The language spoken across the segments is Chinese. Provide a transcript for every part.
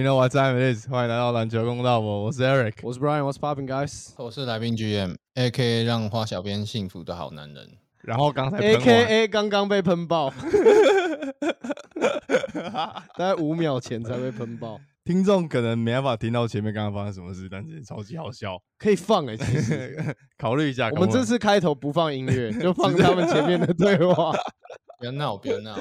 You know what time it is？欢迎来到篮球公道我，我是 Eric。我是 Brian，What's popping, guys？我是来宾 GM，A.K.A 让花小编幸福的好男人。然后刚才 A.K.A 刚刚被喷爆，大概五秒前才被喷爆，听众可能没办法听到前面刚刚发生什么事，但是超级好笑，可以放哎、其实 考虑一下。我们这次开头不放音乐，就放他们前面的对话。不要闹，不要闹。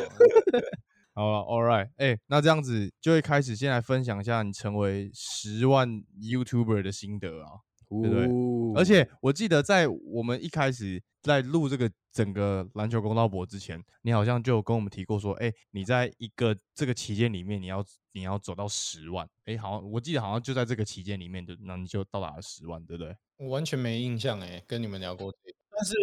好了，All right，哎、那这样子就会开始先来分享一下你成为十万 YouTuber 的心得啊。对不对哦而且我记得在我们一开始在录这个整个篮球公道博之前，你好像就有跟我们提过说，哎、你在一个这个期间里面，你要你要走到十万，哎、好像我记得好像就在这个期间里面就，那你就到达了十万，对不对？我完全没印象哎，跟你们聊过这。但是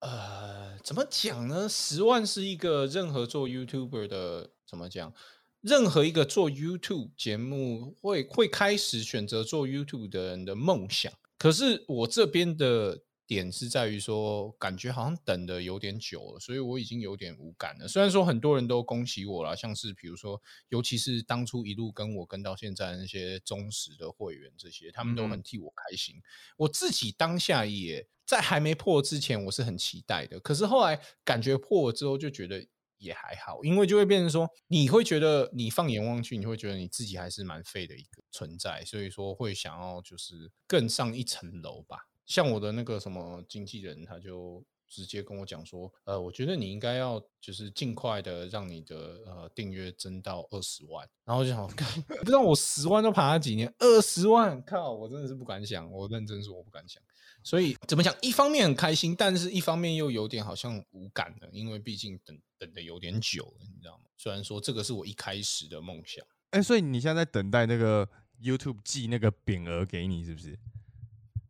呃，怎么讲呢？十万是一个任何做 YouTuber 的怎么讲？任何一个做 YouTube 节目会会开始选择做 YouTube 的人的梦想。可是我这边的点是在于说，感觉好像等的有点久了，所以我已经有点无感了。虽然说很多人都恭喜我了，像是比如说，尤其是当初一路跟我跟到现在那些忠实的会员，这些他们都很替我开心。我自己当下也在还没破之前，我是很期待的。可是后来感觉破了之后，就觉得也还好，因为就会变成说，你会觉得你放眼望去，你会觉得你自己还是蛮废的一个存在，所以说会想要就是更上一层楼吧。像我的那个什么经纪人，他就直接跟我讲说，呃，我觉得你应该要就是尽快的让你的呃订阅增到二十万，然后我就想，不知道我十万都爬了几年，二十万，靠，我真的是不敢想，我认真说我不敢想。所以怎么讲？一方面很开心，但是一方面又有点好像无感了，因为毕竟等等的有点久了，你知道吗？虽然说这个是我一开始的梦想，哎、所以你现在在等待那个 YouTube 寄那个匾额给你，是不是？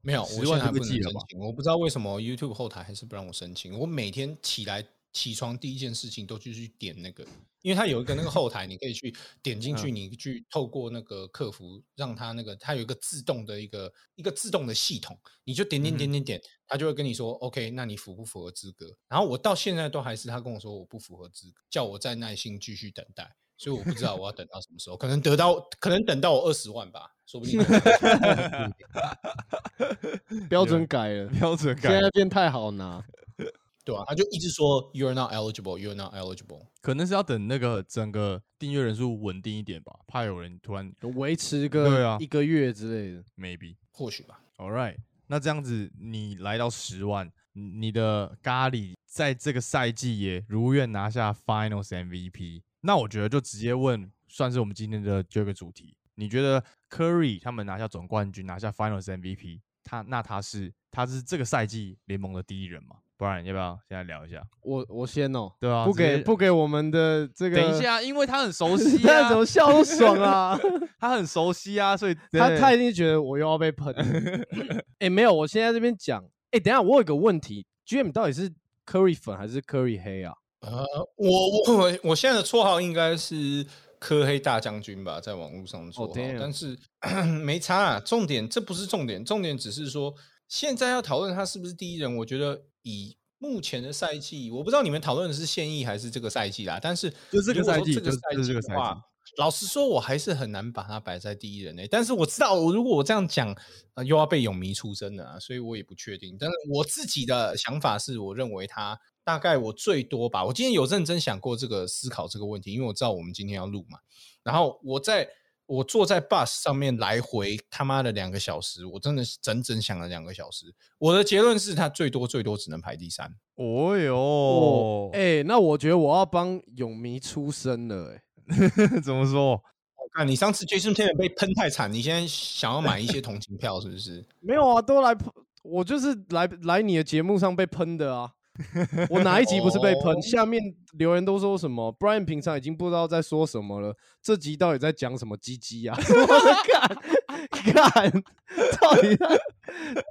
没有，我现在还不能申请，我不知道为什么 YouTube 后台还是不让我申请。我每天起来起床第一件事情都就去点那个，因为它有一个那个后台，你可以去点进去，你去透过那个客服让它那个它有一个自动的一个一个自动的系统，你就点点点点点，它就会跟你说 OK，那你符不符合资格？然后我到现在都还是他跟我说我不符合资格，叫我再耐心继续等待。所以我不知道我要等到什么时候，可能得到，可能等到我二十万吧，说不定。标准改了，标准改现在变太好拿。对啊，他就一直说 you're not eligible, you're not eligible。可能是要等那个整个订阅人数稳定一点吧，怕有人突然维持对啊个一个月之类的，maybe。或许吧。All right，那这样子你来到十万，你你的咖喱在这个赛季也如愿拿下 Finals MVP。那我觉得就直接问，算是我们今天的这个主题。你觉得 Curry 他们拿下总冠军，拿下 Finals MVP，他那他是他是这个赛季联盟的第一人吗？不然要不要现在聊一下？我我先哦，对啊，不给不给我们的这个，等一，下，因为他很熟悉 他怎啊，么笑都爽啊！他很熟悉啊，所以 他他一定觉得我又要被喷。哎、没有，我现在这边讲，哎、等一下我有个问题，GM 到底是 Curry 粉还是 Curry 黑啊？呃，我我我我现在的绰号应该是科黑大将军吧，在网络上做 Oh, 但是 没差啊。重点这不是重点，重点只是说现在要讨论他是不是第一人，我觉得以目前的赛季，我不知道你们讨论的是现役还是这个赛季啦，但是就这个赛季就这个赛就是这个赛季的话季老实说，我还是很难把它摆在第一人诶、但是我知道，我如果我这样讲，呃，又要被泳迷出征了啊，所以我也不确定。但是我自己的想法是，我认为他大概我最多吧。我今天有认真想过这个思考这个问题，因为我知道我们今天要录嘛。然后我在我坐在 bus 上面来回他妈的两个小时，我真的是整整想了两个小时。我的结论是他最多最多只能排第三。哦哟，哦，哎、那我觉得我要帮泳迷出声了、哎，怎么说？我看你上次 Jason Tatum 被喷太惨，你现在想要买一些同情票是不是？没有啊，都来喷，我就是来来你的节目上被喷的啊。我哪一集不是被喷？哦下面留言都说什么？Brian 平常已经不知道在说什么了，这集到底在讲什么鸡鸡啊？我看看，到底在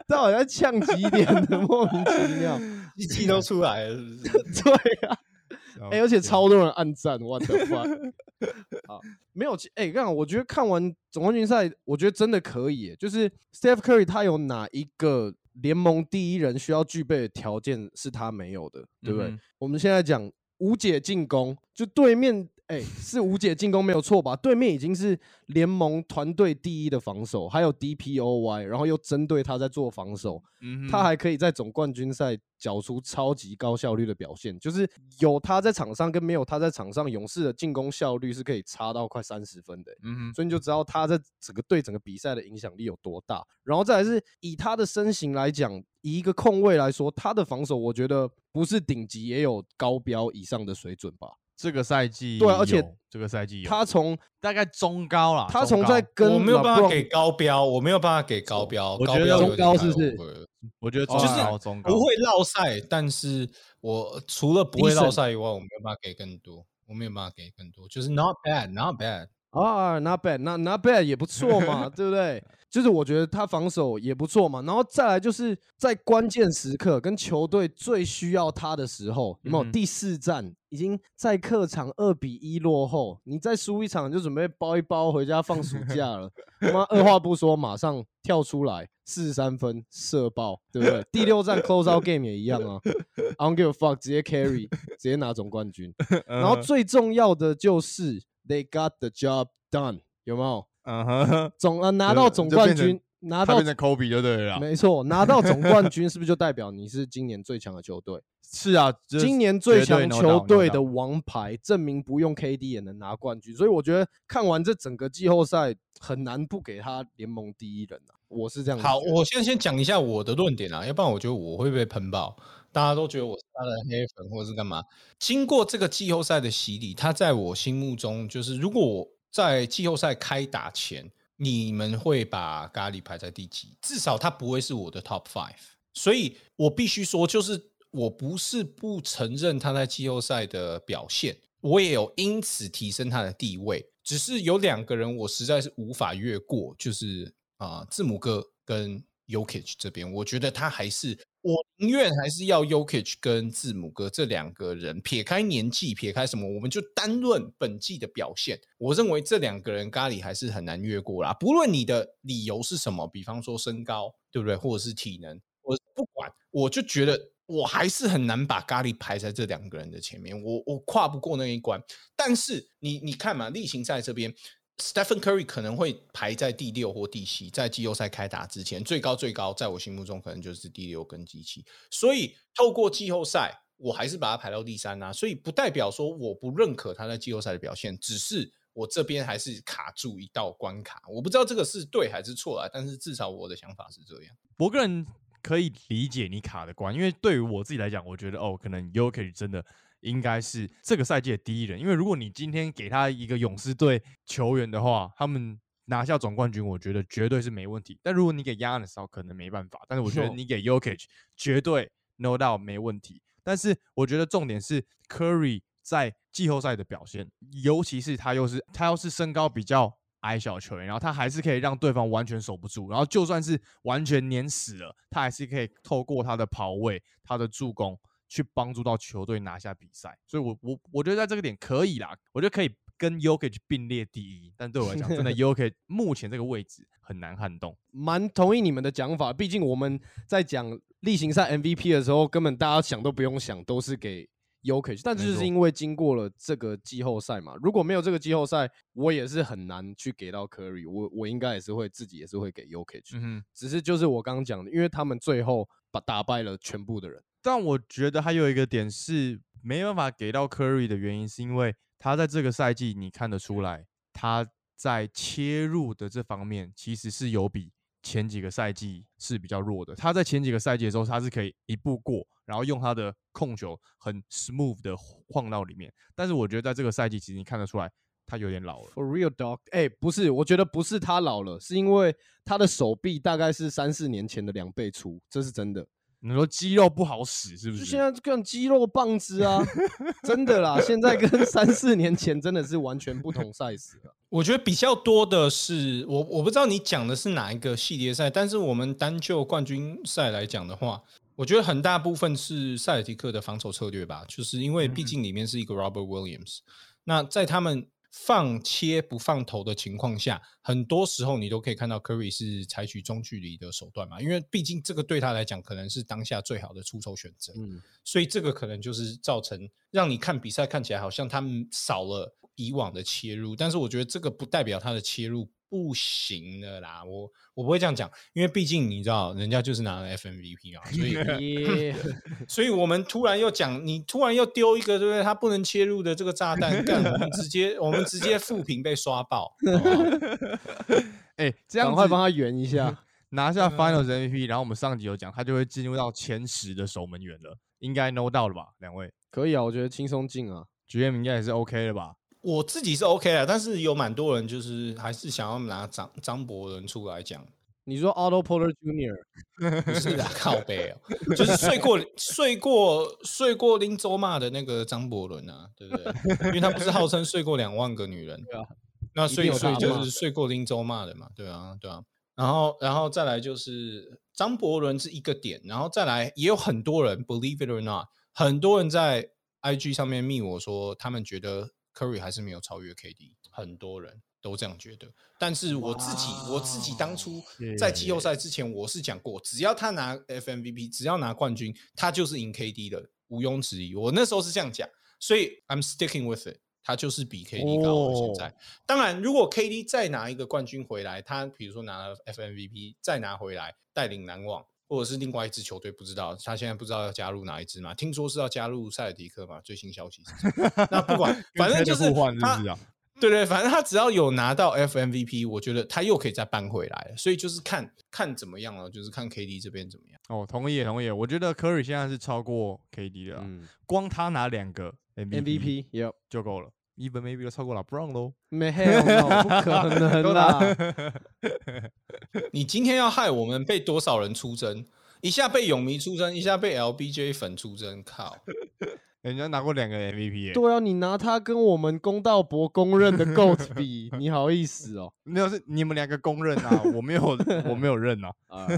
到底在呛几点的？莫名其妙。一季都出来了，是不是？对啊，哎、而且超多人按赞，what the fuck？好，没有，其哎，刚、好我觉得看完总冠军赛，我觉得真的可以，就是 Steph Curry 他有哪一个联盟第一人需要具备的条件是他没有的，对不对？嗯我们现在讲无解进攻，就对面哎、是无解进攻没有错吧？对面已经是联盟团队第一的防守，还有 DPOY，然后又针对他在做防守，嗯他还可以在总冠军赛缴出超级高效率的表现，就是有他在场上跟没有他在场上，勇士的进攻效率是可以差到快三十分的欸、嗯哼，所以你就知道他在整个对整个比赛的影响力有多大。然后再来是以他的身形来讲，以一个控卫来说，他的防守我觉得不是顶级，也有高标以上的水准吧。这个赛季对啊而且这个赛季他从大概中高啦，他从在跟我没有办法给高标，我没有办法给高标，高我觉得中标有点太高是不是？我觉得中就是中高。不会绕赛，但是我除了不会绕赛以外，我没有办法给更多，我没有办法给更多，就是 not bad，not bad。啊，not bad，not not bad 也不错嘛，对不对？就是我觉得他防守也不错嘛，然后再来就是在关键时刻跟球队最需要他的时候，有没有？嗯第四战已经在客场二比一落后，你再输一场就准备包一包回家放暑假了。他妈二话不说，马上跳出来四十三分射爆，对不对？第六战 close out game 也一样啊，I don't give a fuck，直接 carry，直接拿总冠军。然后最重要的就是 they got the job done，有没有？嗯哼，总呃拿到总冠军，拿到他变成 Kobe 就对了啦。没错，拿到总冠军 是不是就代表你是今年最强的球队？是啊，就是今年最绝对强 no 球队的 doubt 王牌，证明不用 KD 也能拿冠军。所以我觉得看完这整个季后赛，很难不给他联盟第一人啊。我是这样好，觉得我先先讲一下我的论点啊，要不然我觉得我会被喷爆，大家都觉得我是他的黑粉或者是干嘛。经过这个季后赛的洗礼，他在我心目中就是，如果我在季后赛开打前，你们会把咖喱排在第几？至少他不会是我的 top five。所以我必须说，就是我不是不承认他在季后赛的表现，我也有因此提升他的地位。只是有两个人我实在是无法越过，就是啊、字母哥跟 Yokich 这边，我觉得他还是我宁愿还是要 Yokich 跟字母哥这两个人，撇开年纪，撇开什么，我们就单论本季的表现，我认为这两个人咖喱还是很难越过啦。不论你的理由是什么，比方说身高，对不对，或者是体能，我不管，我就觉得我还是很难把咖喱排在这两个人的前面，我我跨不过那一关。但是你你看嘛，例行赛这边，Stephen Curry 可能会排在第六或第七，在季后赛开打之前，最高最高，在我心目中可能就是第六跟第七。所以透过季后赛，我还是把他排到第三啊。所以不代表说我不认可他在季后赛的表现，只是。我这边还是卡住一道关卡，我不知道这个是对还是错啊，但是至少我的想法是这样。我个人可以理解你卡的关，因为对于我自己来讲，我觉得哦，可能 y o k i 真的应该是这个赛季的第一人。因为如果你今天给他一个勇士队球员的话，他们拿下总冠军，我觉得绝对是没问题。但如果你给 Yanis，可能没办法。但是我觉得你给 y o k i 绝对 no doubt 没问题。但是我觉得重点是 Curry 在季后赛的表现，尤其是他又是他又是身高比较矮小球员，然后他还是可以让对方完全守不住，然后就算是完全碾死了，他还是可以透过他的跑位、他的助攻去帮助到球队拿下比赛。所以我，我我觉得在这个点可以啦，我觉得可以跟 Yokich 并列第一。但对我来讲，真的 Yokich 目前这个位置很难撼动。蛮同意你们的讲法，毕竟我们在讲例行赛 MVP 的时候，根本大家想都不用想，都是给 Yokich。但就是因为经过了这个季后赛嘛，如果没有这个季后赛，我也是很难去给到 Curry，我我应该也是会自己也是会给 Yokich。嗯，只是就是我刚刚讲的，因为他们最后把打败了全部的人。但我觉得还有一个点是没办法给到 Curry 的原因，是因为他在这个赛季你看得出来，他在切入的这方面其实是有比前几个赛季是比较弱的。他在前几个赛季的时候，他是可以一步过，然后用他的控球很 smooth 的晃到里面。但是我觉得在这个赛季，其实你看得出来，他有点老了。For real dog，哎、不是，我觉得不是他老了，是因为他的手臂大概是三四年前的两倍粗，这是真的。你说肌肉不好使是不？就是现在更肌肉棒子啊，真的啦，现在跟 三四年前真的是完全不同 size 了。我觉得比较多的是，我我不知道你讲的是哪一个系列赛，但是我们单就冠军赛来讲的话，我觉得很大部分是塞尔提克的防守策略吧，就是因为毕竟里面是一个 Robert Williams，、那在他们放切不放投的情况下，很多时候你都可以看到 Curry 是采取中距离的手段嘛，因为毕竟这个对他来讲可能是当下最好的出手选择。嗯，所以这个可能就是造成让你看比赛看起来好像他们少了以往的切入，但是我觉得这个不代表他的切入不行的啦。我我不会这样讲，因为毕竟你知道，人家就是拿了 FMVP 啊，所以，所以我们突然又讲，你突然又丢一个，对不对？他不能切入的这个炸弹，干我们直接我们直接负评被刷爆，哎、这样子赶快帮他圆一下。拿下 Finals MVP，然后我们上集有讲，他就会进入到前十的守门员了，应该 no 到了吧？两位可以啊，我觉得轻松进啊。GM 应该也是 OK 的吧？我自己是 OK 的，但是有蛮多人就是还是想要拿张张伯伦出来讲，你说 Porter Jr. 不是的，靠背哦，就是睡过睡过睡过林州骂的那个张伯伦啊，对不对？因为他不是号称睡过两万个女人，对啊，那睡睡就是睡过林州骂的嘛，对啊，对啊。然后，然后再来就是张伯伦是一个点，然后再来也有很多人，believe it or not，很多人在 IG 上面密我说，他们觉得 Curry 还是没有超越 KD，很多人都这样觉得。但是我自己，我自己当初在季后赛之前，我是讲过，只要他拿 FMVP，只要拿冠军，他就是赢 KD 的，毋庸置疑。我那时候是这样讲，所以 I'm sticking with it。他就是比 KD 高了。现在，哦当然，如果 KD 再拿一个冠军回来，他比如说拿了 FMVP 再拿回来，带领篮网，或者是另外一支球队，不知道他现在不知道要加入哪一支嘛？听说是要加入塞尔迪克嘛？最新消息是。那不管，反正就是他是啊？对对，反正他只要有拿到 FMVP，我觉得他又可以再搬回来。所以就是看看怎么样了，就是看 KD 这边怎么样。哦，同意同意，我觉得 Curry 现在是超过 KD 的啊、嗯光他拿两个 MVP，MVP 有就够了，even maybe 都超过了 Brown 喽。没有？不可能啦！你今天要害我们被多少人出征？一下被泳迷出征，一下被 LBJ 粉出征，靠！人家拿过两个 MVP 耶、对啊，你拿他跟我们公道博公认的 GOAT 比，你好意思哦？没有是你们两个公认啊，我没有我没有认啊。啊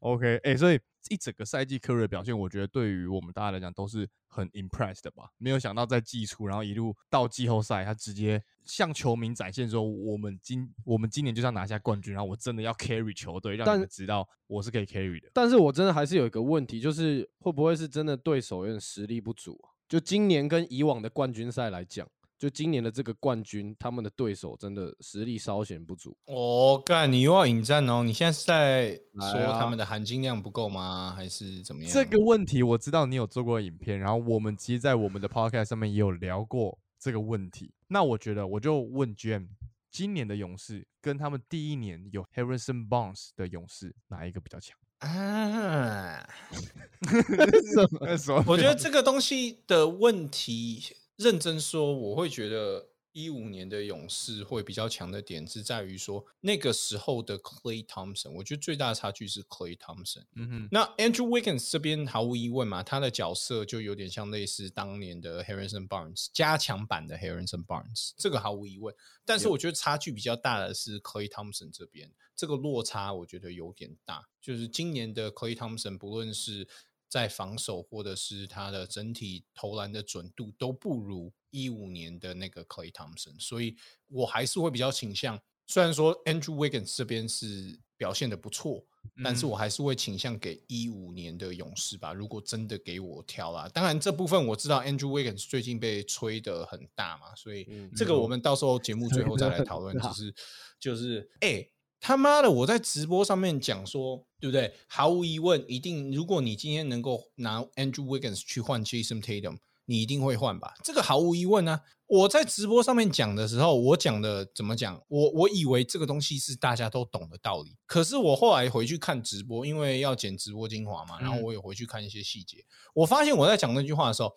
，OK，哎、所以一整个赛季科瑞的表现，我觉得对于我们大家来讲都是很 impressed 的吧。没有想到在季初，然后一路到季后赛，他直接向球迷展现说，我们今我们今年就是要拿下冠军，然后我真的要 carry 球队，让但你们知道我是可以 carry 的。但是我真的还是有一个问题，就是会不会是真的对手有点实力不足啊？就今年跟以往的冠军赛来讲，就今年的这个冠军，他们的对手真的实力稍显不足。哦，干，你又要引战哦？你现在是在说他们的含金量不够吗？还是怎么样？这个问题我知道你有做过影片，然后我们其实，在我们的 podcast 上面也有聊过这个问题。那我觉得，我就问 GM，今年的勇士跟他们第一年有 Harrison Barnes 的勇士哪一个比较强？啊，什么？我觉得这个东西的问题，认真说，我会觉得一五年的勇士会比较强的点是在于说，那个时候的 Clay Thompson，我觉得最大的差距是 Clay Thompson。嗯哼，那 Andrew Wiggins 这边毫无疑问嘛，他的角色就有点像类似当年的 Harrison Barnes 加强版的 Harrison Barnes，这个毫无疑问。但是我觉得差距比较大的是 Clay Thompson 这边，这个落差我觉得有点大。就是今年的 Clay Thompson，不论是在防守或者是他的整体投篮的准度，都不如一五年的那个 Clay Thompson，所以我还是会比较倾向。虽然说 Andrew Wiggins 这边是表现的不错，但是嗯我还是会倾向给一五年的勇士吧。如果真的给我挑啦，当然这部分我知道 Andrew Wiggins 最近被吹得很大嘛，所以嗯这个我们到时候节目最后再来讨论。就是就是，哎、他妈的，我在直播上面讲说，对不对？毫无疑问，一定，如果你今天能够拿 Andrew Wiggins 去换 Jason Tatum，你一定会换吧？这个毫无疑问啊！我在直播上面讲的时候，我讲的怎么讲？我我以为这个东西是大家都懂的道理，可是我后来回去看直播，因为要剪直播精华嘛，然后嗯我也回去看一些细节，我发现我在讲那句话的时候，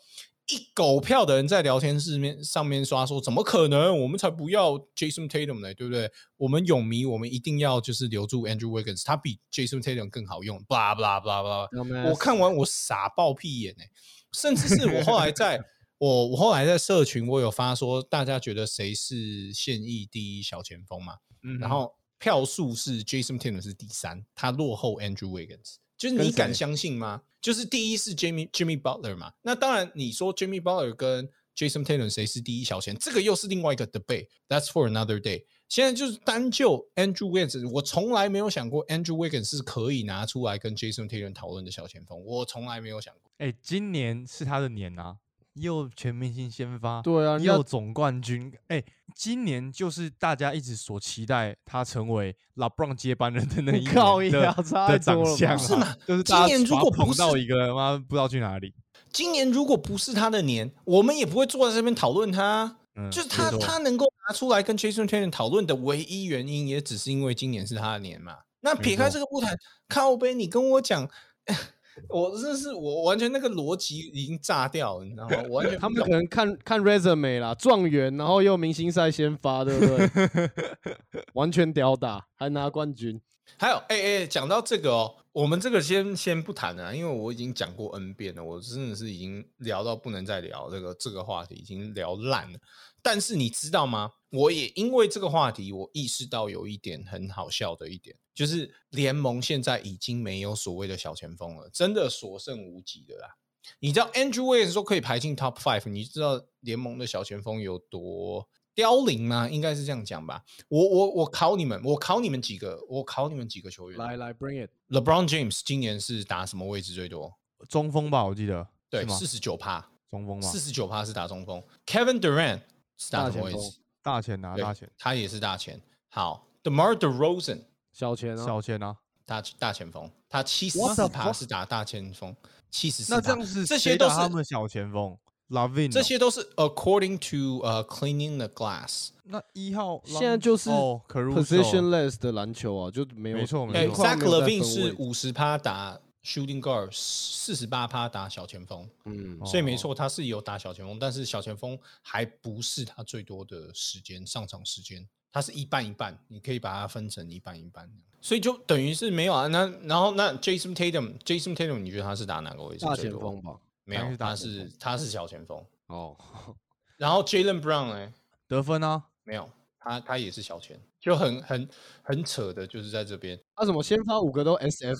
一狗票的人在聊天室面上面刷说，怎么可能？我们才不要 Jason Tatum 呢，对不对？我们泳迷，我们一定要就是留住 Andrew Wiggins，他比 Jason Tatum 更好用，blah blah blah blah。我看完我傻爆屁眼哎、甚至是我后来在我我后来在社群我有发说，大家觉得谁是现役第一小前锋嘛？嗯然后票数是 Jason Tatum 是第三，他落后 Andrew Wiggins。就是你敢相信吗？就是第一是 Jimmy Jimmy Butler 嘛，那当然你说 Jimmy Butler 跟 Jason Taylor 谁是第一小前，这个又是另外一个 debate。That's for another day。现在就是单就 Andrew Wiggins，我从来没有想过 Andrew Wiggins 是可以拿出来跟 Jason Taylor 讨论的小前锋，我从来没有想过。哎、今年是他的年啊，又全明星先发，对啊，又总冠军。哎、今年就是大家一直所期待他成为 LeBron 接班人的那一 靠年的长相啊，是吗就是今年如果碰到一个妈不知道去哪里，今年如果不是他的年，我们也不会坐在这边讨论他。嗯，就是他他能够拿出来跟 Jason t r a n e r 讨论的唯一原因，也只是因为今年是他的年嘛。那撇开这个不谈，靠背你跟我讲，我真是我完全那个逻辑已经炸掉了，你知道吗？我完全他们可能看看 resume 啦，状元，然后又明星赛先发，对不对？完全屌打，还拿冠军。还有，哎、哎、讲到这个哦，我们这个先先不谈了啊，因为我已经讲过 N 遍了，我真的是已经聊到不能再聊这个这个话题，已经聊烂了。但是你知道吗？我也因为这个话题，我意识到有一点很好笑的一点，就是联盟现在已经没有所谓的小前锋了，真的所剩无几的啦。你知道 Andrew Wiggins 说可以排进 Top Five，你知道联盟的小前锋有多凋零吗？应该是这样讲吧。我我我考你们，我考你们几个，我考你们几个球员。来来，bring it。LeBron James 今年是打什么位置最多？中锋吧，我记得对四十九趴，中锋嘛，四十九趴是打中锋。Kevin Durant 是打什么位置？大前拿对大钱，他也是大前。好，DeMar DeRozan 小前啊，小前啊，大大前锋，他七十四趴？是打大前锋，七十四。那这样子这些都是们小前锋？Lavin，这些都是 according to 呃、cleaning the glass。那一号现在就是 positionless 的篮球啊，就没有没错哎没错分位。是五十趴打 shooting guard，四十八趴打小前锋。嗯，哦。所以没错，他是有打小前锋，但是小前锋还不是他最多的时间上场时间，他是一半一半，你可以把它分成一半一半，所以就等于是没有啊。那然后那 Jason Tatum，Jason Tatum，你觉得他是打哪个位置大？前锋吧。没有，他是他是小前锋。哦，然后 Jalen Brown 哎，得分啊，没有，他他也是小前，就很很很扯的，就是在这边，他怎么先发五个都 SF？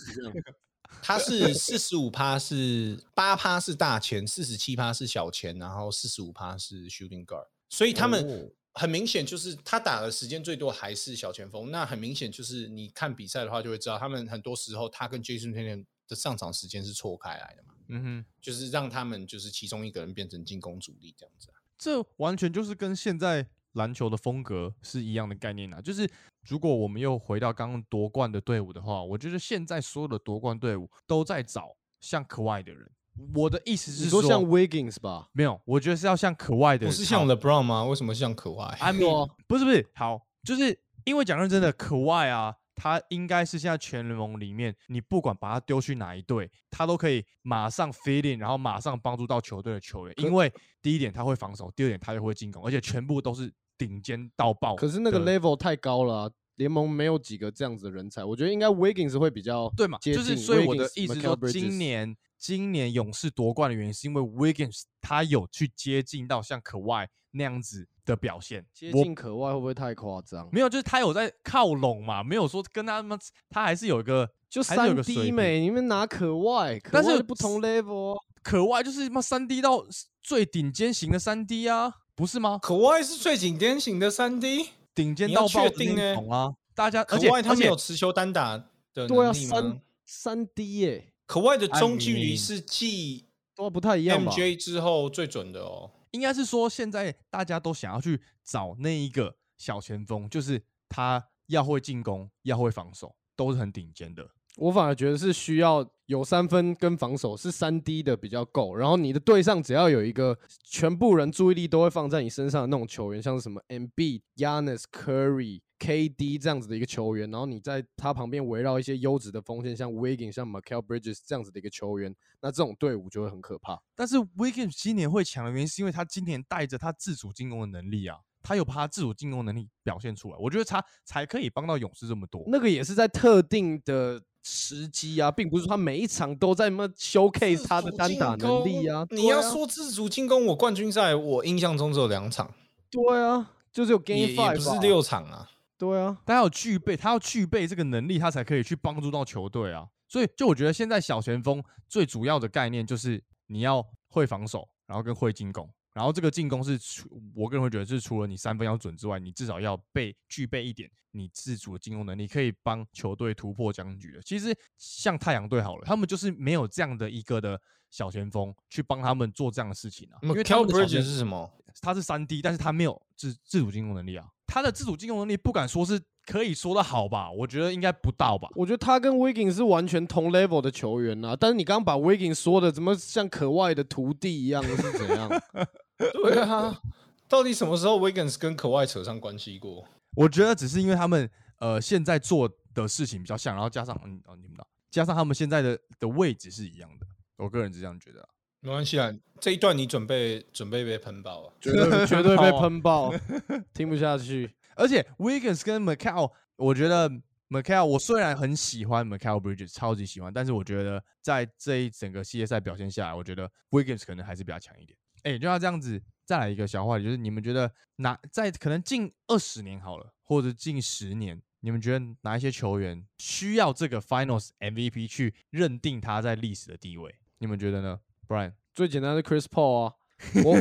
他是四十五趴是八趴是大前，四十七趴是小前，然后四十五趴是 shooting guard，所以他们哦很明显就是他打的时间最多还是小前锋。那很明显就是你看比赛的话就会知道，他们很多时候他跟 Jason Tatum 的上场时间是错开来的嘛，嗯哼，就是让他们就是其中一个人变成进攻主力这样子啊。这完全就是跟现在篮球的风格是一样的概念啊。就是如果我们又回到刚刚夺冠的队伍的话，我觉得现在所有的夺冠队伍都在找像可外的人。我的意思是说像 Wiggins 吧？没有，我觉得是要像可外的人，不是像 LeBron 吗？为什么像可外对啊 mean，不是不是，好，就是因为讲认真的，可外啊，他应该是现在全联盟里面，你不管把他丢去哪一队，他都可以马上 fit in，然后马上帮助到球队的球员。因为第一点他会防守，第二点他又会进攻，而且全部都是顶尖到爆。可是那个 level 太高了啊、联盟没有几个这样子的人才。我觉得应该 Wiggins 会比较对嘛？就是所以我的意思说，今年今年勇士夺冠的原因是因为 Wiggins 他有去接近到像可外那样子的表现。接近可外会不会太夸张？没有，就是他有在靠拢嘛，没有说跟他们，他还是有一个就三还是有个水 D 美，你们拿可外，可但是外不同 level 哦。可外就是妈三 D 到最顶尖型的三 D 啊，不是吗？可外是最顶尖型的三 D，顶尖到爆的那啊！大家可而且他没有持球单打的对啊，能力吗三？三 D 耶，可外的中距离是继都不太一样吧？MJ 之后最准的哦。应该是说现在大家都想要去找那一个小前锋，就是他要会进攻，要会防守，都是很顶尖的。我反而觉得是需要有三分跟防守是三 D 的比较够，然后你的队上只要有一个全部人注意力都会放在你身上的那种球员，像是什么 MB、Yanis、Curry、KD 这样子的一个球员，然后你在他旁边围绕一些优质的锋线，像 Wiggins、像 Michael Bridges 这样子的一个球员，那这种队伍就会很可怕。但是 Wiggins 今年会强的原因，是因为他今年带着他自主进攻的能力啊，他有把他自主进攻能力表现出来，我觉得他才可以帮到勇士这么多。那个也是在特定的时机啊，并不是说他每一场都在那么 showcase 他的单打能力啊。你要说自主进攻，我冠军赛我印象中只有两场，对啊，就只有 Game Five 不是六场啊。对啊，他要具备，他要具备这个能力，他才可以去帮助到球队啊。所以，就我觉得现在小前锋最主要的概念就是你要会防守，然后跟会进攻，然后这个进攻是除我个人会觉得是除了你三分要准之外，你至少要备具备一点你自主的进攻能力，可以帮球队突破僵局的。其实像太阳队好了，他们就是没有这样的一个的小前锋去帮他们做这样的事情啊，因为他 Cal 们的小 Bridges 是什么？他是三 D，但是他没有自自主进攻能力啊。他的自主进攻能力不敢说是可以说的好吧，我觉得应该不到吧。我觉得他跟 Wiggins 是完全同 level 的球员啊，但是你刚刚把 Wiggins 说的怎么像可外的徒弟一样是怎样？对啊，到底什么时候 Wiggins 跟可外扯上关系过？我觉得只是因为他们呃现在做的事情比较像，然后加上嗯哦你们的加上他们现在的的位置是一样的，我个人是这样觉得啊。没关系啊，这一段你准备准备被喷爆啊！绝对 绝对被喷爆，听不下去。而且 Wiggins 跟 Macau，我觉得 Macau 我虽然很喜欢 Macau Bridges，超级喜欢，但是我觉得在这一整个系列赛表现下来，我觉得 Wiggins 可能还是比较强一点。哎，就要这样子，再来一个小话题，就是你们觉得哪在可能近二十年好了，或者近十年，你们觉得哪一些球员需要这个 Finals MVP 去认定他在历史的地位？你们觉得呢，Brian？最简单的 Chris Paul 啊，我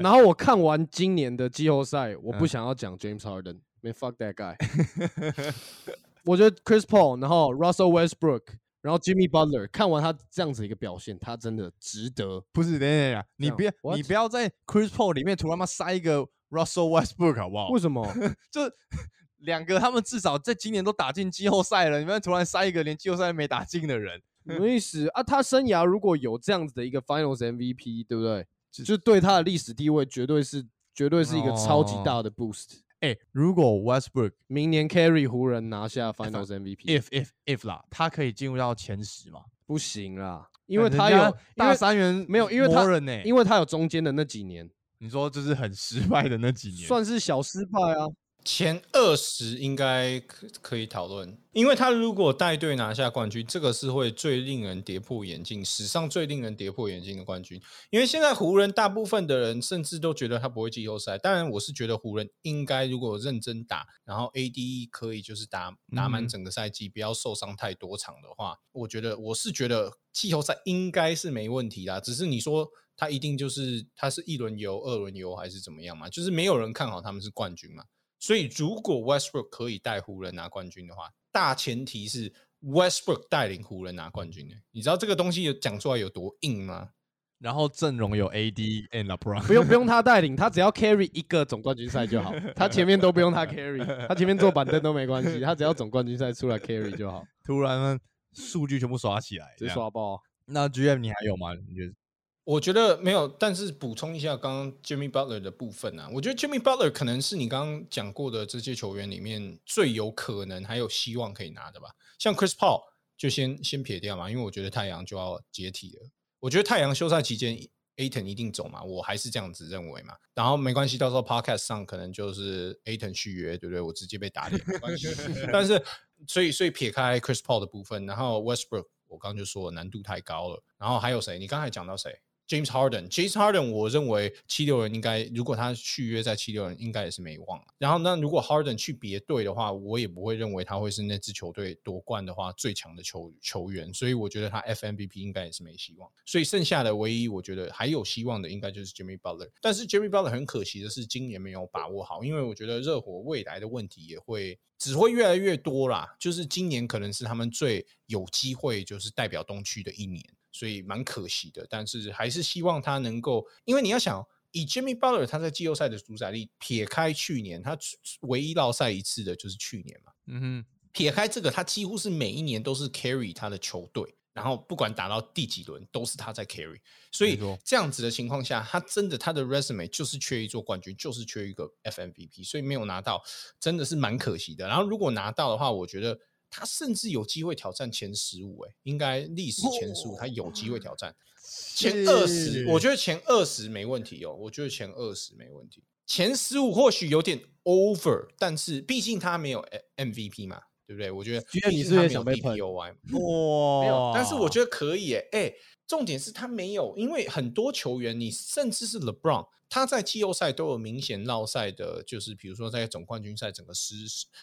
然后我看完今年的季后赛，我不嗯想要讲 James Harden，没 fuck that guy。我觉得 Chris Paul，然后 Russell Westbrook，然后 Jimmy Butler，看完他这样子一个表现，他真的值得。不是，等等你样别你不要在 Chris Paul 里面突然妈塞一个 Russell Westbrook 好不好？为什么？就两个他们至少在今年都打进季后赛了，你们突然塞一个连季后赛都没打进的人，什么意思啊？他生涯如果有这样子的一个 Finals MVP，对不对？就就对他的历史地位绝对是绝对是一个超级哦大的 boost。哎、如果 Westbrook 明年 carry 湖人拿下 Finals MVP，if if if 啦，他可以进入到前十嘛？不行啦，因为他有大三元没有因为他人呢、因为他有中间的那几年，你说就是很失败的那几年，算是小失败啊。前二十应该可可以讨论，因为他如果带队拿下冠军，这个是会最令人跌破眼镜，史上最令人跌破眼镜的冠军。因为现在湖人大部分的人甚至都觉得他不会季后赛，当然我是觉得湖人应该如果认真打，然后 AD 可以就是打打满嗯整个赛季，不要受伤太多场的话，我觉得我是觉得季后赛应该是没问题啦。只是你说他一定就是他是一轮游、二轮游还是怎么样嘛？就是没有人看好他们是冠军嘛。所以，如果 Westbrook 可以带湖人拿冠军的话，大前提是 Westbrook 带领湖人拿冠军的。你知道这个东西有讲出来有多硬吗？然后阵容有 AD and LeBron，不用不用他带领，他只要 carry 一个总冠军赛就好，他前面都不用他 carry，他前面坐板凳都没关系，他只要总冠军赛出来 carry 就好，突然呢数据全部刷起来，直接这刷爆。那 GM 你还有吗？你觉得？我觉得没有，但是补充一下刚刚 Jimmy Butler 的部分啊，我觉得 Jimmy Butler 可能是你刚刚讲过的这些球员里面最有可能还有希望可以拿的吧。像 Chris Paul 就先先撇掉嘛，因为我觉得太阳就要解体了。我觉得太阳休赛期间 Aton 一定走嘛，我还是这样子认为嘛。然后没关系，到时候 Podcast 上可能就是 Aton 续约，对不对？我直接被打脸没关系。但是所以所以撇开 Chris Paul 的部分，然后 Westbrook 我刚刚就说了难度太高了，然后还有谁？你刚才讲到谁？James Harden，James Harden，我认为七六人应该，如果他续约在七六人，应该也是没望。然后那如果 Harden 去别队的话，我也不会认为他会是那支球队夺冠的话最强的球球员，所以我觉得他 FMVP 应该也是没希望。所以剩下的唯一我觉得还有希望的，应该就是 Jimmy Butler。但是 Jimmy Butler 很可惜的是，今年没有把握好，因为我觉得热火未来的问题也会只会越来越多啦。就是今年可能是他们最有机会就是代表东区的一年。所以蛮可惜的，但是还是希望他能够，因为你要想，以 Jimmy Butler 他在季后赛的主宰力，撇开去年他唯一落赛一次的就是去年嘛，嗯哼，撇开这个，他几乎是每一年都是 carry 他的球队，然后不管打到第几轮都是他在 carry，所以这样子的情况下，他真的他的 resume 就是缺一座冠军，就是缺一个 FMVP，所以没有拿到，真的是蛮可惜的。然后如果拿到的话，我觉得。他甚至有机会挑战前十五，哎，应该历史前十五，他有机会挑战 前二十。我觉得前二十没问题哦，我觉得前二十没问题。前十五或许有点 over，但是毕竟他没有 MVP 嘛，对不对？我觉得因为你毕竟他没有是不是也想被喷 DPOY，哇，没有，但是我觉得可以诶。哎，重点是他没有，因为很多球员，你甚至是 LeBron，他在季后赛都有明显落赛的，就是比如说在总冠军赛整个失，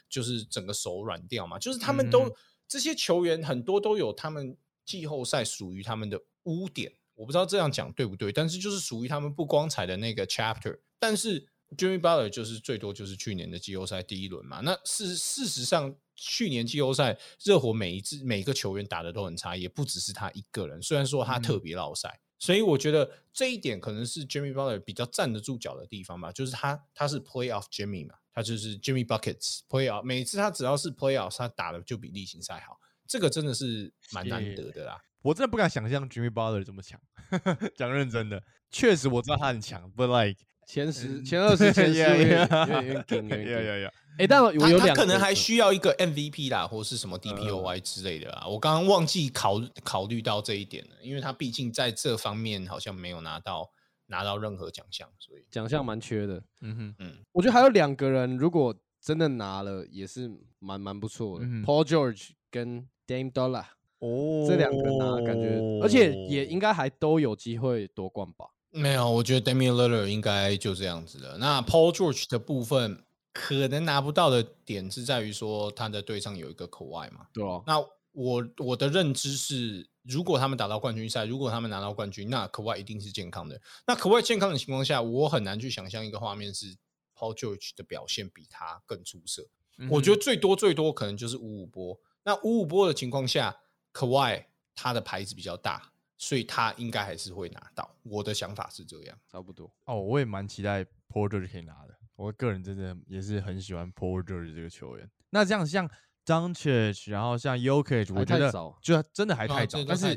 就是整个手软掉嘛，就是他们都、嗯这些球员很多都有他们季后赛属于他们的污点。我不知道这样讲对不对，但是就是属于他们不光彩的那个 chapter。但是 Jimmy Butler 就是最多就是去年的季后赛第一轮嘛。那事事实上，去年季后赛热火每一支每个球员打的都很差，也不只是他一个人。虽然说他特别落赛，所以我觉得这一点可能是 Jimmy Butler 比较站得住脚的地方吧。就是他他是 Playoff Jimmy 嘛，他就是 Jimmy Buckets Playoff，每次他只要是 Playoff，他打的就比例行赛好。这个真的是蛮难得的啦。我真的不敢想象 Jimmy Butler 这么强，讲认真的，确实我知道他很强，But like 前十、前二十、前十，有点有点顶，有点呀呀呀！哎，但我有两可能还需要一个 MVP 啦，或是什么 DPOY 之类的啊。我刚刚忘记考考虑到这一点了，因为他毕竟在这方面好像没有拿到拿到任何奖项，所以奖项蛮缺的。嗯哼，嗯，我觉得还有两个人，如果真的拿了，也是蛮蛮不错的。Paul George 跟 Dame Dollar。哦，这两个呢，感觉，而且也应该还都有机会夺冠吧？没有，我觉得 Damian Lillard 应该就这样子了。那 Paul George 的部分可能拿不到的点是在于说他的队上有一个口外嘛？对啊。那我我的认知是，如果他们打到冠军赛，如果他们拿到冠军，那口外一定是健康的。那口外健康的情况下，我很难去想象一个画面是 Paul George 的表现比他更出色。我觉得最多最多可能就是五五波。那五五波的情况下。可外他的牌子比较大，所以他应该还是会拿到。我的想法是这样，差不多。哦，我也蛮期待 Porter 可以拿的。我个人真的也是很喜欢 Porter 这个球员。那这样像 d u n c h c 然后像 Yokich，我觉得就真的还太早。但是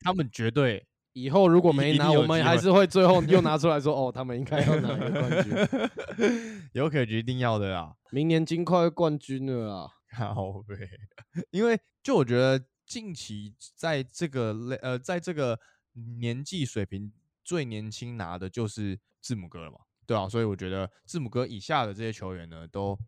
他们绝对以后如果没拿，我们还是会最后 又拿出来说，哦，他们应该要拿一个冠军。Yokich 一定要的啦！明年金块冠军了啊！好呗，因为就我觉得。近期在这个类呃，在这个年纪水平最年轻拿的就是字母哥了嘛，对啊，所以我觉得字母哥以下的这些球员呢，都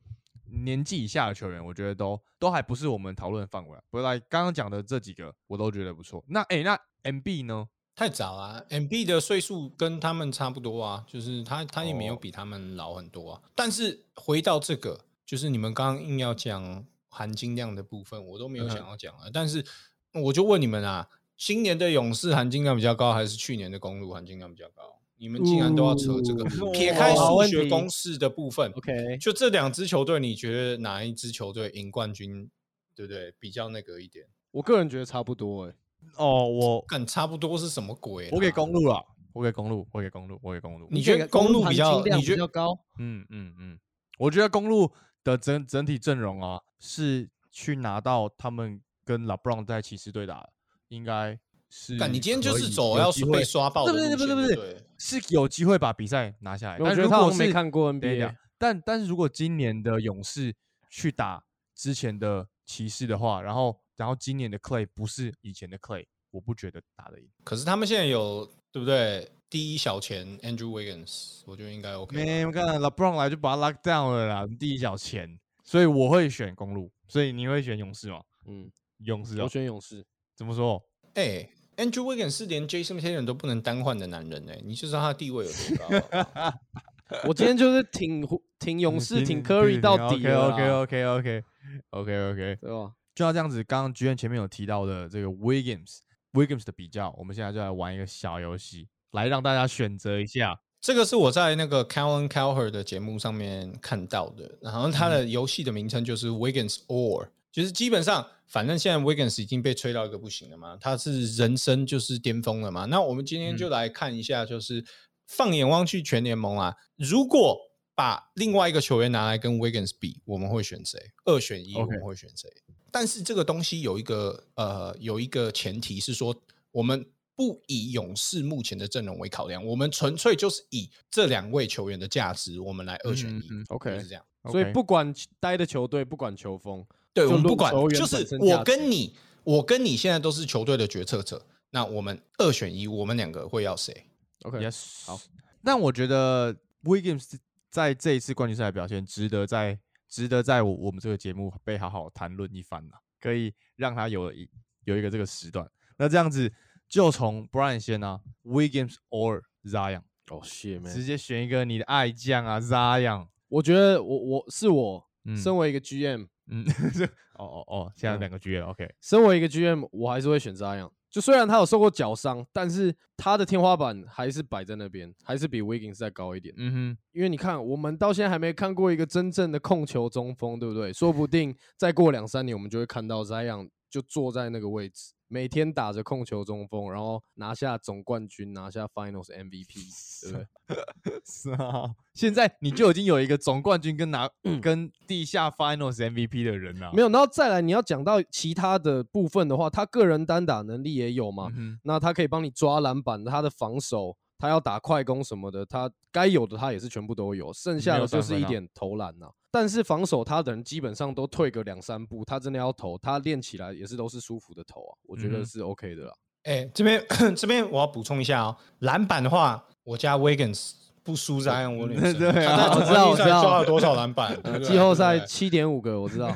年纪以下的球员，我觉得都都还不是我们讨论范围。不来刚刚讲的这几个，我都觉得不错。那哎，那 M B 呢？太早啊，M B 的岁数跟他们差不多啊，就是他他也没有比他们老很多啊。但是回到这个，就是你们刚刚硬要讲。含金量的部分我都没有想要讲了，但是我就问你们啊，今年的勇士含金量比较高，还是去年的公路含金量比较高？你们竟然都要扯这个，撇开数学公式的部分，OK，就这两支球队，你觉得哪一支球队赢冠军，对不对？比较那个一点，我个人觉得差不多哎。哦，我敢差不多是什么鬼？我给公路了，我给公路，我给公路，我给公路。你觉得公路比较？你觉得高？嗯嗯嗯，我觉得公路的整整体阵容啊是。去拿到他们跟 LeBron 在骑士队打，应该是。但你今天就是走要被刷爆的不是不是不是不是，是有机会把比赛拿下来。我觉得他没看过 NBA。但但是如果今年的勇士去打之前的骑士的话，然后然后今年的 Clay 不是以前的 Clay，我不觉得打得赢。可是他们现在有对不对？第一小前 Andrew Wiggins，我觉得应该 OK。没，我看 LeBron 来就把他 lock down 了啦，第一小前。所以我会选公路，所以你会选勇士吗？嗯，勇士，我选勇士。怎么说？哎，Andrew Wiggins 是连 Jason Tatum 都不能单换的男人哎，你就知道他的地位有多高。我今天就是挺挺勇士，挺 Curry 到底。OK OK OK OK OK OK，对吧？就要这样子。刚刚居然前面有提到的这个 Wiggins Wiggins 的比较，我们现在就来玩一个小游戏，来让大家选择一下。这个是我在那个 Calvin Calher 的节目上面看到的，然后他的游戏的名称就是 Wiggins or，就是基本上反正现在 Wiggins 已经被吹到一个不行了嘛，他是人生就是巅峰了嘛。那我们今天就来看一下，就是放眼望去全联盟啊，如果把另外一个球员拿来跟 Wiggins 比，我们会选谁？二选一，我们会选谁？但是这个东西有一个呃有一个前提是说我们。不以勇士目前的阵容为考量，我们纯粹就是以这两位球员的价值，我们来二选一。OK，是这样。所以不管待的球队，不管球风，对我们不管，就是我跟你，我跟你现在都是球队的决策者，那我们二选一，我们两个会要谁？OK，Yes，好。那我觉得 Wiggins 在这一次冠军赛的表现，值得在值得在我我们这个节目被好好谈论一番呐，可以让他有一有一个这个时段。那这样子。就从 Brian 先啊，Wiggins or Zion，哦，shit man，直接选一个你的爱将啊，Zion。我觉得我我是我，身为一个 GM，嗯，哦哦哦，现在两个 GM，OK。身为一个 GM，我还是会选 Zion。就虽然他有受过脚伤，但是他的天花板还是摆在那边，还是比 Wiggins 再高一点。嗯哼，因为你看，我们到现在还没看过一个真正的控球中锋，对不对？说不定再过两三年，我们就会看到 Zion 就坐在那个位置，每天打着控球中锋，然后拿下总冠军，拿下 Finals MVP，对不对？是啊，现在你就已经有一个总冠军跟拿跟地下 Finals MVP 的人了。没有，然后再来你要讲到其他的部分的话，他个人单打能力也有嘛，嗯那他可以帮你抓篮板，他的防守，他要打快攻什么的，他该有的他也是全部都有，剩下的就是一点投篮呐、但是防守他的人基本上都退个两三步，他真的要投，他练起来也是都是舒服的投啊，我觉得是 OK 的啦。哎、这边 这边我要补充一下哦，篮板的话，我家 Wiggins 不输 Zion Williamson，对啊我知道我知道抓了多少篮板？季后赛七点五个，我知道。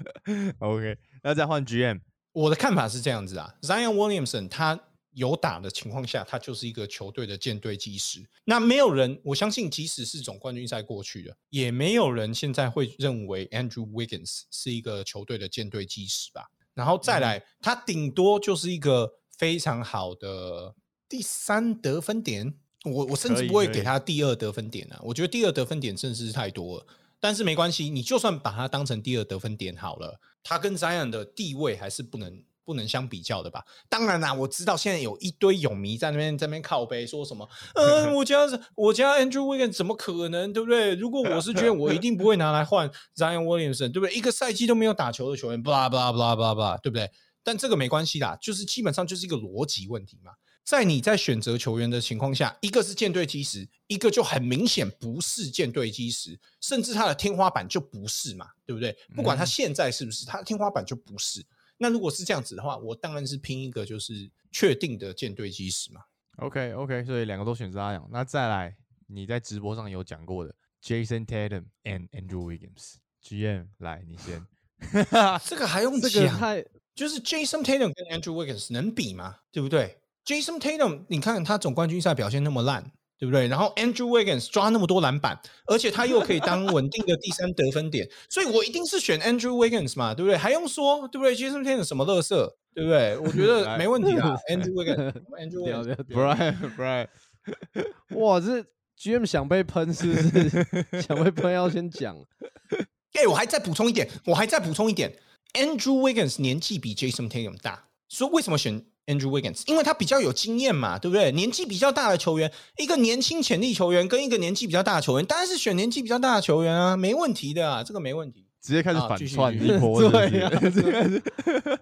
OK，那再换 GM，我的看法是这样子啊，Zion Williamson 他有打的情况下，他就是一个球队的舰队基石。那没有人，我相信即使是总冠军赛过去了，也没有人现在会认为 Andrew Wiggins 是一个球队的舰队基石吧。然后再来，他顶多就是一个非常好的第三得分点。我我甚至不会给他第二得分点啊，我觉得第二得分点真的是太多了。但是没关系，你就算把他当成第二得分点好了，他跟 Zion 的地位还是不能不能相比较的吧？当然啦，我知道现在有一堆泳迷在那边在那边靠背说什么，嗯，我家我家 Andrew Wiggins 怎么可能，对不对？如果我是 觉得我一定不会拿来换 Zion Williamson，对不对？一个赛季都没有打球的球员，blah blah blah blah blah，对不对？但这个没关系啦，就是基本上就是一个逻辑问题嘛。在你在选择球员的情况下，一个是舰队基石，一个就很明显不是舰队基石，甚至他的天花板就不是嘛，对不对？不管他现在是不是，他的天花板就不是。那如果是这样子的话，我当然是拼一个就是确定的舰队基石嘛。OK OK，所以两个都选择阿阳。那再来，你在直播上有讲过的 Jason Tatum and Andrew Wiggins，GM 来你先。这个还用这个就是 Jason Tatum 跟 Andrew Wiggins 能比吗？对不对？Jason Tatum，你看他总冠军赛表现那么烂，对不对？然后 Andrew Wiggins 抓那么多篮板，而且他又可以当稳定的第三得分点，所以我一定是选 Andrew Wiggins 嘛，对不对？还用说，对不对？Jason Tatum 什么乐色，对不对？我觉得 没问题啊，Andrew Wiggins，Andrew 屌 Wiggins。屌屌 Brian Brian，哇，这 GM 想被喷是不是？想被喷要先讲。哎、我还再补充一点，我还再补充一点，Andrew Wiggins 年纪比 Jason Tatum 大，所以为什么选 Andrew Wiggins？因为他比较有经验嘛，对不对？年纪比较大的球员，一个年轻潜力球员跟一个年纪比较大的球员，当然是选年纪比较大的球员啊，没问题的啊，这个没问题。直接开始反串一波 对啊 直接开始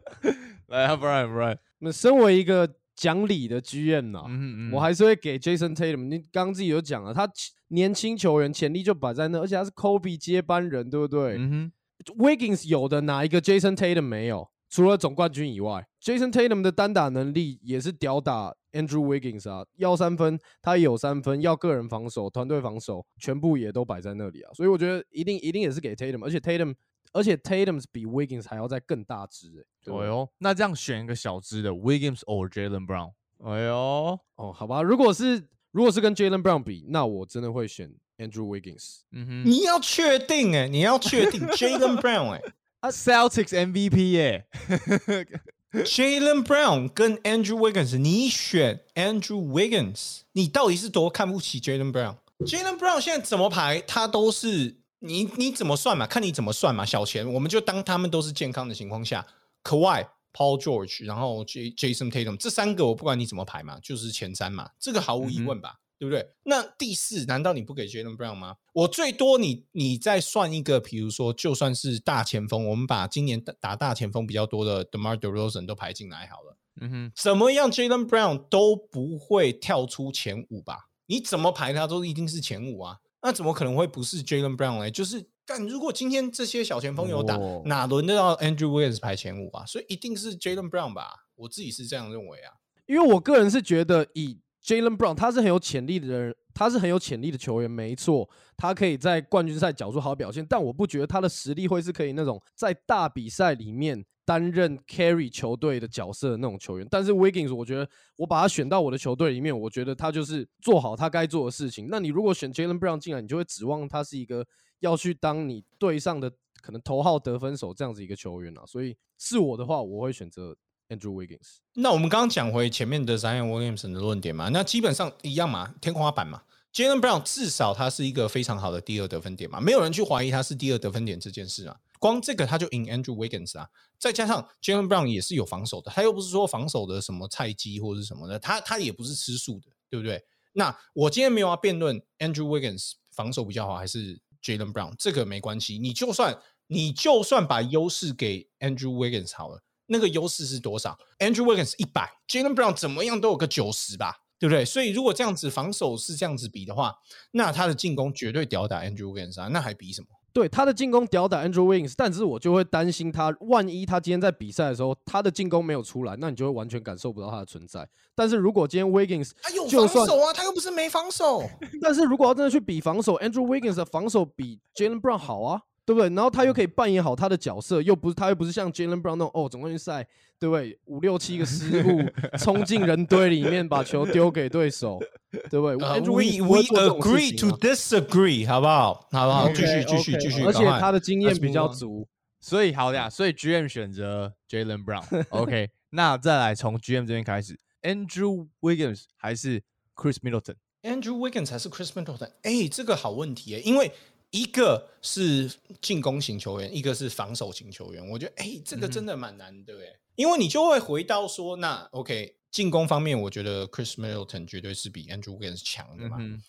来啊，Brian Brian，那身为一个讲理的 GM 呐、嗯我还是会给 Jason Tatum。你刚刚自己有讲了，他年轻球员潜力就摆在那，而且他是 Kobe 接班人，对不对、嗯哼，Wiggins 有的哪一个 Jason Tatum 没有？除了总冠军以外，Jason Tatum 的单打能力也是屌打 Andrew Wiggins 啊，要三分他也有三分，要个人防守、团队防守，全部也都摆在那里啊。所以我觉得一定一定也是给 Tatum，而且 Tatum 而且 Tatum 比 Wiggins 还要再更大只、欸，对不对哎呦，那这样选一个小只的 Wiggins or Jalen Brown，哎呦，哦，好吧，如果是如果是跟 Jalen Brown 比，那我真的会选 Andrew Wiggins。嗯哼你要确定哎、你要确定 Jalen Brown 哎、啊，Celtics MVP 耶，Jalen Brown 跟 Andrew Wiggins，你选 Andrew Wiggins，你到底是多看不起 Jalen Brown？Jalen Brown 现在怎么排，他都是你你怎么算嘛？看你怎么算嘛。小钱我们就当他们都是健康的情况下，Kawhi、Paul George，然后 J Jason Tatum 这三个，我不管你怎么排嘛，就是前三嘛，这个毫无疑问吧。对不对？那第四，难道你不给 Jalen Brown 吗？我最多你你再算一个，比如说，就算是大前锋，我们把今年打打大前锋比较多的 DeMar DeRozan 都排进来好了。嗯哼，怎么样，Jalen Brown 都不会跳出前五吧？你怎么排他都一定是前五啊？那怎么可能会不是 Jalen Brown 呢？就是但，如果今天这些小前锋有打，哦哪轮得到 Andrew Williams 排前五啊？所以一定是 Jalen Brown 吧？我自己是这样认为啊。因为我个人是觉得以 Jalen Brown 他是很有潜力的人，他是很有潜力的球员，没错，他可以在冠军赛缴出好表现，但我不觉得他的实力会是可以那种在大比赛里面担任 carry 球队的角色的那种球员。但是 Wiggins，我觉得我把他选到我的球队里面，我觉得他就是做好他该做的事情。那你如果选 Jalen Brown 进来，你就会指望他是一个要去当你队上的可能头号得分手这样子一个球员啊。所以是我的话，我会选择 Andrew Wiggins。那我们刚刚讲回前面的 Zion Williamson 的论点嘛，那基本上一样嘛，天花板嘛。Jalen Brown 至少他是一个非常好的第二得分点嘛，没有人去怀疑他是第二得分点这件事啊。光这个他就赢 Andrew Wiggins 啊，再加上 Jalen Brown 也是有防守的，他又不是说防守的什么菜鸡或者是什么的，他他也不是吃素的，对不对？那我今天没有要辩论 Andrew Wiggins 防守比较好还是 Jalen Brown，这个没关系。你就算你就算把优势给 Andrew Wiggins 好了，那个优势是多少？Andrew Wiggins 一百，Jalen Brown 怎么样都有个九十吧。对不对？所以如果这样子防守是这样子比的话，那他的进攻绝对吊打 Andrew Wiggins 啊，那还比什么？对他的进攻吊打 Andrew Wiggins，但是我就会担心他，万一他今天在比赛的时候，他的进攻没有出来，那你就会完全感受不到他的存在。但是如果今天 Wiggins 他有防守啊，他又不是没防守。但是如果要真的去比防守，Andrew Wiggins 的防守比 Jalen Brown 好啊。对不对？然后他又可以扮演好他的角色，又不是他又不是像 Jalen Brown 那种哦，总冠军赛对不对？五六七个失误，冲进人堆里面把球丢给对手，对不对？We we agree to disagree，好不好？好不好？继续继续继续。而且他的经验比较足，所以好呀。所以 GM 选择 Jalen Brown。OK，那再来从 GM 这边开始，Andrew Wiggins 还是 Chris Middleton？Andrew Wiggins 还是 Chris Middleton？哎，这个好问题诶，因为。一个是进攻型球员，一个是防守型球员。我觉得，哎，这个真的蛮难的，哎，因为你就会回到说，那 OK，进攻方面，我觉得 Chris Middleton 绝对是比 Andrew Wiggins 强的嘛。嗯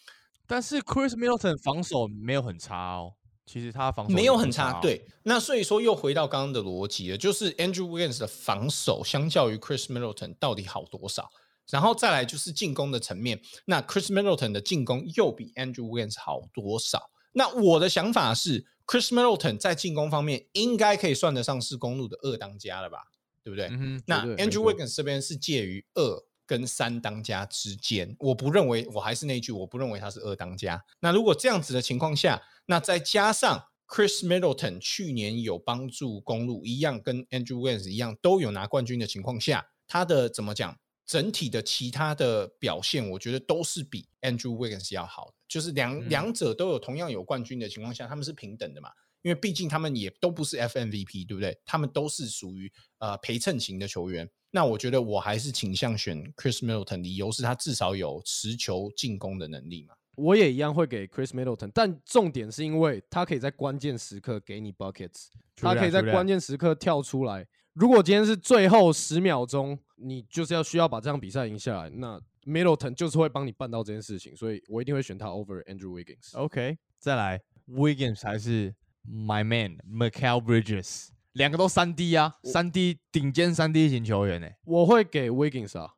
但是 Chris Middleton 防守没有很差哦，其实他防守没有很差。对，那所以说又回到刚刚的逻辑了，就是 Andrew Wiggins 的防守相较于 Chris Middleton 到底好多少？然后再来就是进攻的层面，那 Chris Middleton 的进攻又比 Andrew Wiggins 好多少？那我的想法是，Chris Middleton 在进攻方面应该可以算得上是公路的二当家了吧，对不对？那 Andrew Wiggins 这边是介于二跟三当家之间，我不认为，我还是那句，我不认为他是二当家。那如果这样子的情况下，那再加上 Chris Middleton 去年有帮助公路一样，跟 Andrew Wiggins 一样都有拿冠军的情况下，他的怎么讲？整体的其他的表现，我觉得都是比 Andrew Wiggins 要好的。就是两两者都有同样有冠军的情况下，他们是平等的嘛？因为毕竟他们也都不是 FMVP，对不对？他们都是属于呃陪衬型的球员。那我觉得我还是倾向选 Chris Middleton，理由是他至少有持球进攻的能力嘛。我也一样会给 Chris Middleton，但重点是因为他可以在关键时刻给你 buckets，他可以在关键时刻跳出来。如果今天是最后十秒钟，你就是要需要把这场比赛赢下来，那 Middleton 就是会帮你办到这件事情，所以我一定会选他 over Andrew Wiggins。OK，再来 Wiggins 还是 My Man Michael Bridges，两个都三 D 啊，三 D 顶尖三 D 型球员呢，我会给 Wiggins 啊，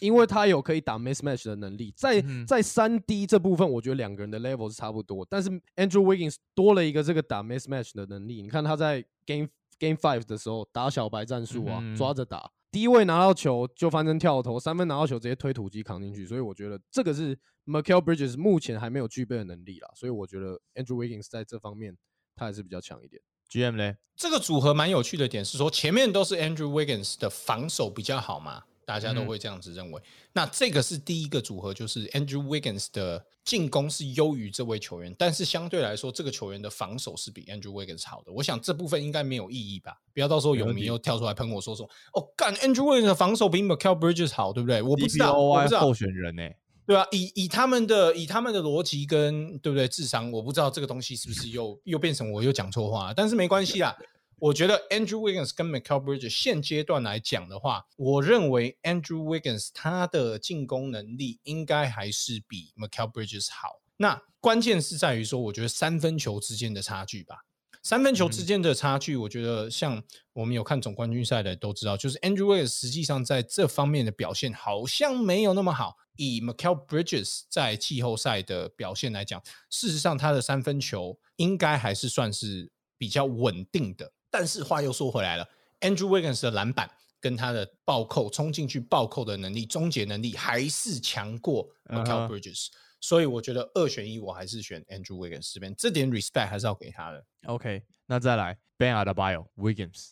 因为他有可以打 mismatch 的能力，在在三 D 这部分，我觉得两个人的 level 是差不多，但是 Andrew Wiggins 多了一个这个打 mismatch 的能力，你看他在 Game Game Five 的时候打小白战术啊，抓着打，第一位拿到球就翻身跳投，三分拿到球直接推土机扛进去，所以我觉得这个是 Michael Bridges 目前还没有具备的能力啦，所以我觉得 Andrew Wiggins 在这方面他还是比较强一点。GM 呢？这个组合蛮有趣的点是说，前面都是 Andrew Wiggins 的防守比较好嘛。大家都会这样子认为。那这个是第一个组合，就是 Andrew Wiggins 的进攻是优于这位球员，但是相对来说，这个球员的防守是比 Andrew Wiggins 好的。我想这部分应该没有意义吧？不要到时候有迷又跳出来喷我说说，哦，干 Andrew Wiggins 的防守比 Michael Bridges 好，对不对？我不知道，我不知道候选人呢？对啊，以以他们的以他们的逻辑跟对不对智商，我不知道这个东西是不是又又变成我又讲错话，但是没关系啦。我觉得 Andrew Wiggins 跟 Michael Bridges 现阶段来讲的话，我认为 Andrew Wiggins 他的进攻能力应该还是比 Michael Bridges 好。那关键是在于说，我觉得三分球之间的差距吧。三分球之间的差距，我觉得像我们有看总冠军赛的都知道，就是 Andrew Wiggins 实际上在这方面的表现好像没有那么好。以 Michael Bridges 在季后赛的表现来讲，事实上他的三分球应该还是算是比较稳定的。但是话又说回来了，Andrew Wiggins 的篮板跟他的暴扣冲进去暴扣的能力、终结能力还是强过 Michael Bridges，所以我觉得二选一，我还是选 Andrew Wiggins 这边，这点 respect 还是要给他的。OK，那再来 Ben Adebayo Wiggins，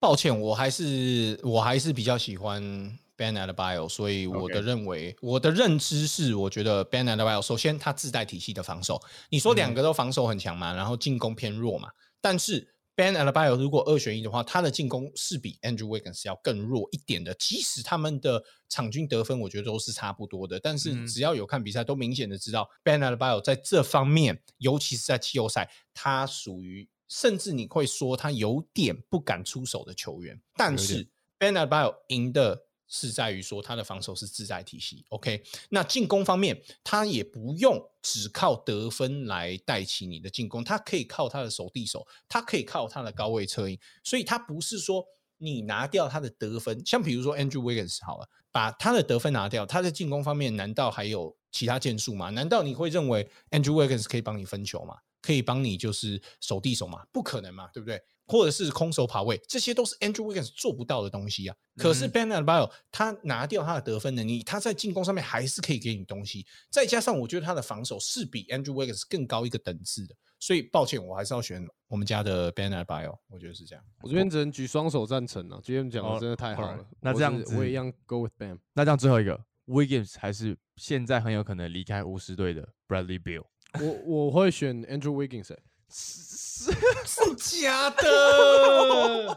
抱歉，我还是我还是比较喜欢 Ben Adebayo，所以我的认为，我的认知是，我觉得 Ben Adebayo 首先他自带体系的防守，你说两个都防守很强嘛，然后进攻偏弱嘛。但是 Ben Adebayo 如果二选一的话，他的进攻是比 Andrew Wiggins 要更弱一点的。即使他们的场均得分，我觉得都是差不多的。但是嗯只要有看比赛，都明显的知道 Ben Adebayo 在这方面，尤其是在季后赛，他属于甚至你会说他有点不敢出手的球员。但是 Ben Adebayo 赢的是在于说他的防守是自在体系，OK。那进攻方面，他也不用只靠得分来带起你的进攻，他可以靠他的手递手，他可以靠他的高位策应，所以他不是说你拿掉他的得分，像比如说 Andrew Wiggins 好了，把他的得分拿掉，他在进攻方面难道还有其他建树吗？难道你会认为 Andrew Wiggins 可以帮你分球吗？可以帮你就是手递手嘛？不可能嘛，对不对？或者是空手跑位，这些都是 Andrew Wiggins 做不到的东西啊。可是嗯 Ben Adebayo 他拿掉他的得分能力，他在进攻上面还是可以给你东西，再加上我觉得他的防守是比 Andrew Wiggins 更高一个等次的，所以抱歉，我还是要选我们家的 Ben Adebayo，我觉得是这样。我这边只能举双手赞成了。今天讲哦的真的太好了。那这样子我也一样 go with BAN。那这样最后一个 Wiggins 还是现在很有可能离开巫师队的 Bradley Bill。我我会选 Andrew Wiggins 欸。是是假的，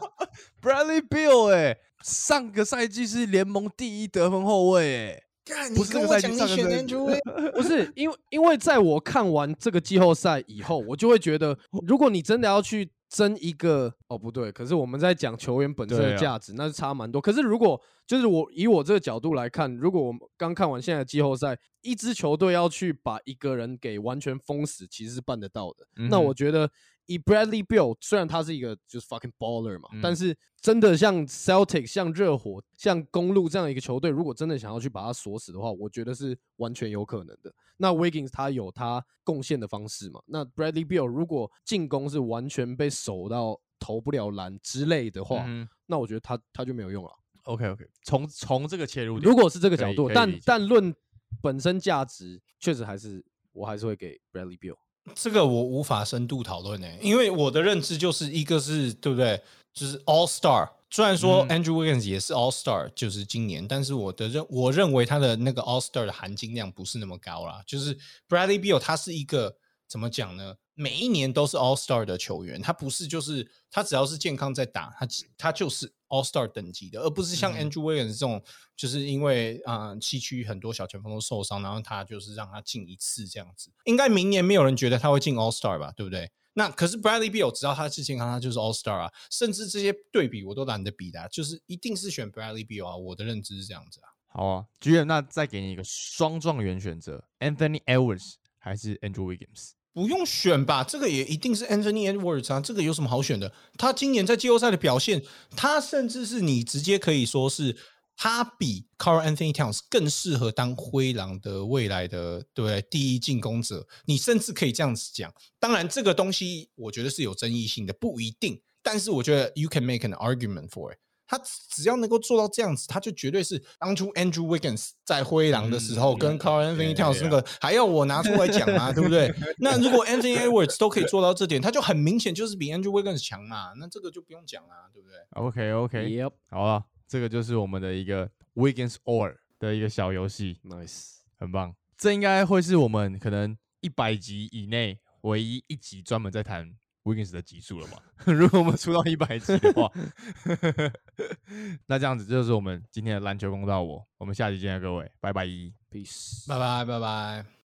Bradley Bill 哎、上个赛季是联盟第一得分后卫哎、干不是这个赛季你选上个赛 Andrew 不是因为因为在我看完这个季后赛以后，我就会觉得，如果你真的要去争一个，哦不对，可是我们在讲球员本身的价值，那是差蛮多。可是如果就是我以我这个角度来看，如果我们刚看完现在的季后赛，一支球队要去把一个人给完全封死，其实是办得到的。那我觉得以 Bradley Bill，虽然他是一个就是 fucking baller 嘛，但嗯是真的像 Celtic、像热火、像公路这样一个球队，如果真的想要去把他锁死的话，我觉得是完全有可能的。那 Wiggins 他有他贡献的方式嘛？那 Bradley Bill 如果进攻是完全被守到投不了篮之类的话，嗯那我觉得他他就没有用了。，OK OK，从从这个切入点，如果是这个角度，但但论本身价值，确实还是我还是会给 Bradley Bill。这个我无法深度讨论诶，因为我的认知就是一个是对不对，就是 All Star。虽然说嗯 Andrew Wiggins 也是 All Star，就是今年，但是我的认我认为他的那个 All Star 的含金量不是那么高啦。就是 Bradley Beal 他是一个怎么讲呢？每一年都是 All Star 的球员，他不是就是他只要是健康在打，他他就是 All Star 等级的，而不是像嗯 Andrew Wiggins 这种，就是因为啊、呃西区很多小前锋都受伤，然后他就是让他进一次这样子。应该明年没有人觉得他会进 All Star 吧，对不对？那可是 Bradley Beal 只要他是健康，他就是 All Star 啊，甚至这些对比我都懒得比的啊、就是一定是选 Bradley Beal 啊，我的认知是这样子啊。好啊，G M，那再给你一个双状元选择，Anthony Edwards 还是 Andrew Wiggins？不用选吧，这个也一定是 Anthony Edwards 啊，这个有什么好选的？他今年在季后赛的表现，他甚至是你直接可以说是他比 Carl Anthony Towns 更适合当灰狼的未来的对对第一进攻者，你甚至可以这样子讲。当然，这个东西我觉得是有争议性的，不一定。但是我觉得 you can make an argument for it。他只要能够做到这样子，他就绝对是当初 Andrew Wiggins 在灰狼的时候，嗯跟 Carl Anthony yeah, Towns 那个还要我拿出来讲啊，对不对？那如果 Anthony Edwards 都可以做到这点，他就很明显就是比 Andrew Wiggins 强嘛，那这个就不用讲啊，对不对？OK OK，Yep, 好了，这个就是我们的一个 Wiggins or 的一个小游戏，nice。很棒。这应该会是我们可能一百集以内唯一一集专门在谈 Wiggins 的集数了嘛？如果我们出到一百集的话，那这样子就是我们今天的篮球公道我，我们下期见，各位，拜拜。Peace。拜拜拜拜。